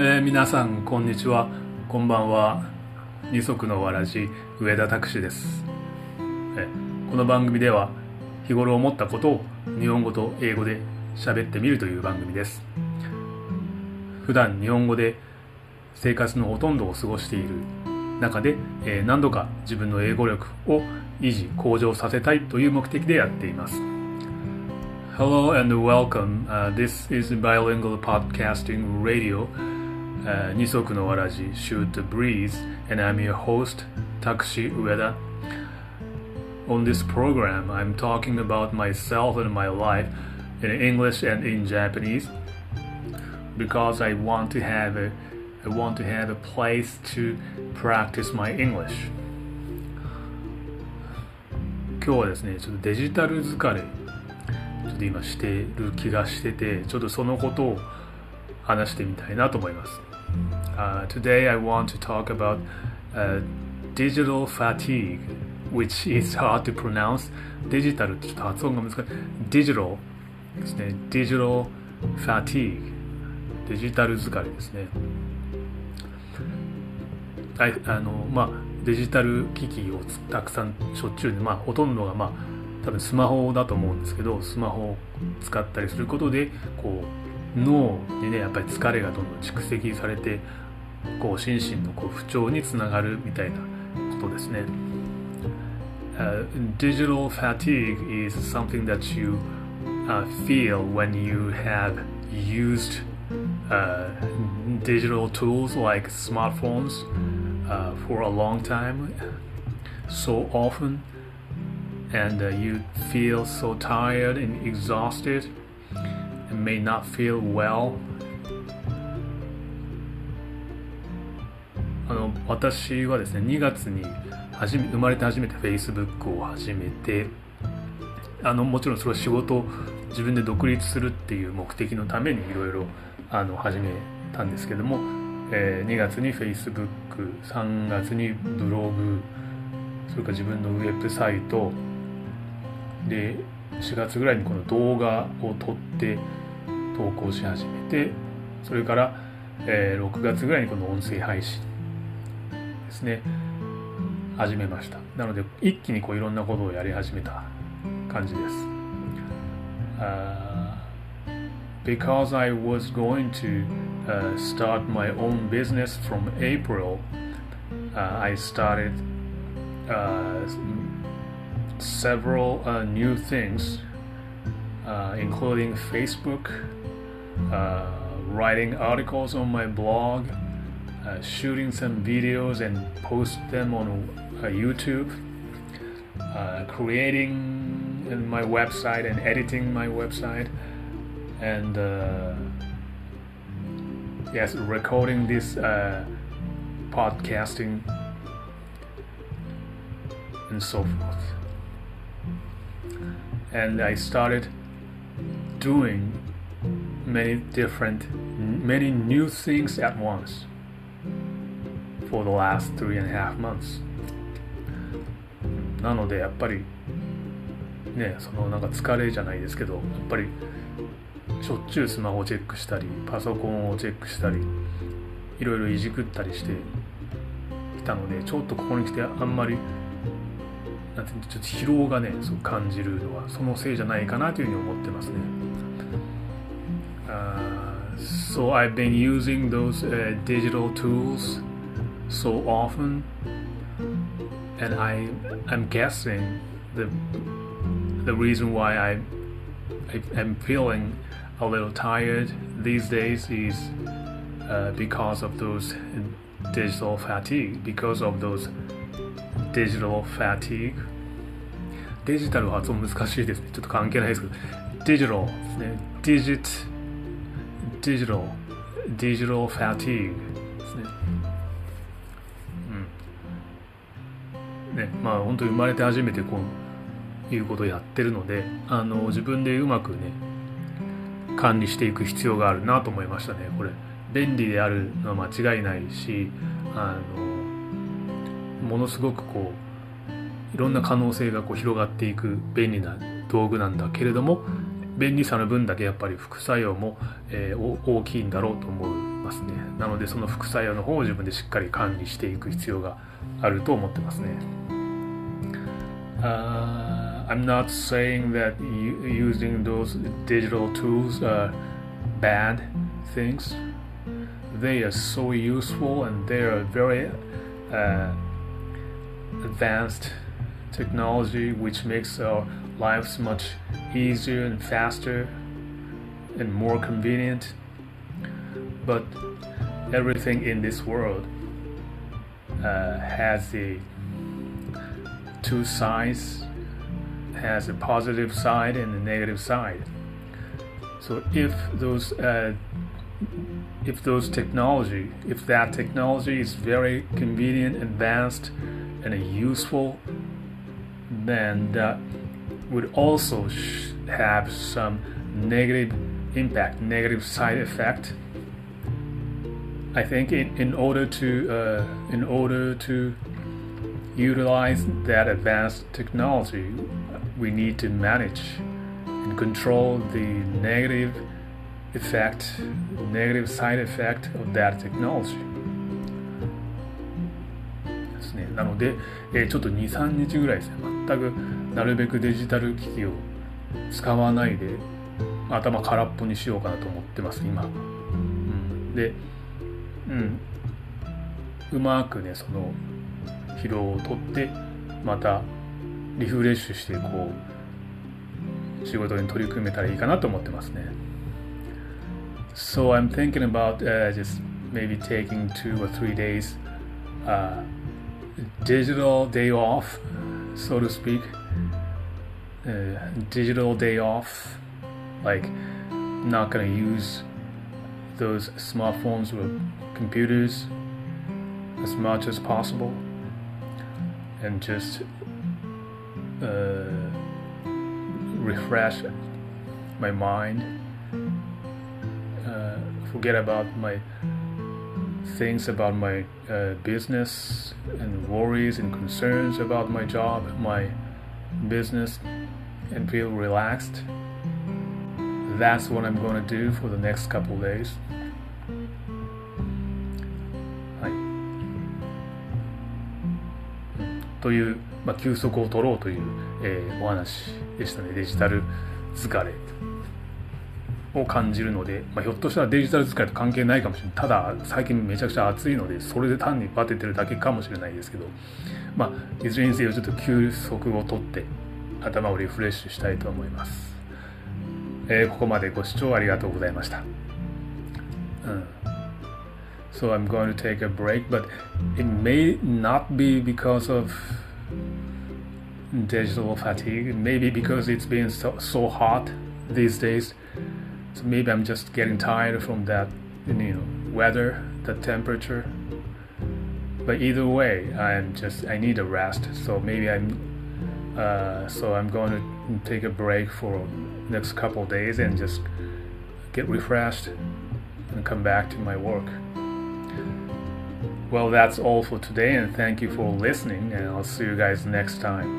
えー、皆さんこんにちは。こんばんは。二足のわらじ上田拓司です、え、この番組では日頃思ったことを日本語と英語で喋ってみるという番組です。普段日本語で生活のほとんどを過ごしている中で、えー、何度か自分の英語力を維持向上させたいという目的でやっています。Hello and welcome、uh, This is bilingual podcasting radio. uh, 二足のわらじ Shoot the Breeze and I'm your host Takushi Ueda On this program I'm talking about myself and my life in English and in Japanese because I want to have a I want to have a place to practice my English 今日はですねちょっとデジタル疲れちょっと今してる気がしててちょっとそのことを話してみたいなと思います Uh, today I want to talk about uh, digital fatigue, which is hard to pronounce. Digital ってちょっと発音が難しい。digital ですね。digital fatigue デジタル疲れですね。ああのまあデジタル機器をたくさんしょっちゅうでまあほとんどがまあ多分スマホだと思うんですけどスマホを使ったりすることでこう脳にねやっぱり疲れがどんどん蓄積されてこう心身のこう不調につながるみたいなことですね。Uh, digital fatigue is something that you uh, feel when you have used uh, digital tools like smartphones uh, for a long time, so often, and uh, you feel so tired and exhausted and may not feel well 私はですね2月に初め生まれて初めて Facebook を始めてあのもちろんそれは仕事自分で独立するっていう目的のためにいろいろ始めたんですけども、えー、2月に Facebook3 月にブログそれから自分のウェブサイトで4月ぐらいにこの動画を撮って投稿し始めてそれから、えー、6月ぐらいにこの音声配信ですね始めましたなので一気にこういろんなことをやり始めた感じです、uh, because I was going to uh, start my own business from April uh, I started uh, several uh, new things uh, including Facebook writing articles on my blog uh, shooting some videos and post them on uh, YouTube, uh, creating my website and editing my website, and uh, yes, recording this podcasting and so forth. And I started doing many different, many new things at once. For the last three and a half months なのでやっぱりねそのなんか疲れじゃないですけどやっぱりしょっちゅうスマホをチェックしたりパソコンをチェックしたりいろいろいじくったりしてきたのでちょっとここに来てあんまりなんてちょっと疲労がねそう感じるのはそのせいじゃないかなというふうに思ってますね。Uh, so I've been using those、uh, digital tools so often and I I'm guessing the the reason why I, I am feeling a little tired these days is uh, because of those digital fatigue because of those digital fatigue デジタル発音難しいですね。ちょっと関係ないですけど、デジタルですね。デジット、デジタル、デジタルファティーグ ね。ねまあ本当に生まれて初めてこういうことをやってるのであの自分でうまくね管理していく必要があるなと思いましたね。これ便利であるのは間違いないしあのものすごくこういろんな可能性がこう広がっていく便利な道具なんだけれども便利さの分だけやっぱり副作用も、えー、大きいんだろうと思いまますね。なのでその副作用の方を自分でしっかり管理していく必要があると思ってますね uh, I'm not saying that using those digital tools are bad things they are so useful and they are very uh, advanced technology which makes our lives much easier and faster and more convenient. But everything in this world uh, has the two sides, has a positive side and a negative side. So if those uh, if those technology, if that technology is very convenient, advanced, and useful, then that would also have some negative impact, negative side effect. I think in, in order to uh, in order to utilize that advanced technology, we need to manage and control the negative effect, negative side effect of that technology. ですね。なので、えー、ちょっと2、3日ぐらいですね。全くなるべくデジタル機器を使わないで頭空っぽにしようかなと思ってます今、うん、でうんうまくねその疲労をとってまたリフレッシュしてこう仕事に取り組めたらいいかなと思ってますね So I'm thinking about、uh, just maybe taking two or three days uh, digital day off so to speak uh, digital day off like not gonna use those smartphones or computers as much as possible and just uh, refresh my mind uh, forget about my things about my uh, business and worries and concerns about my job my business and feel relaxed that's what I'm going to do for the next couple days. という、まあ、休息を取ろうという、えー、お話でしたね。デジタル疲れを感じるので、まあ、ひょっとしたらデジタル疲れと関係ないかもしれない。ただ、最近めちゃくちゃ暑いので、それで単にバテてるだけかもしれないですけど、まあ、いずれにせよちょっと休息を取って、頭をリフレッシュしたいと思います。えー、ここまでご視聴ありがとうございました。うん So I'm going to take a break, but it may not be because of digital fatigue. Maybe because it's been so, so hot these days. So maybe I'm just getting tired from that, you know, weather, the temperature. But either way, I'm just I need a rest. So maybe I'm uh, so I'm going to take a break for next couple days and just get refreshed and come back to my work. Well, that's all for today, and thank you for listening, and I'll see you guys next time.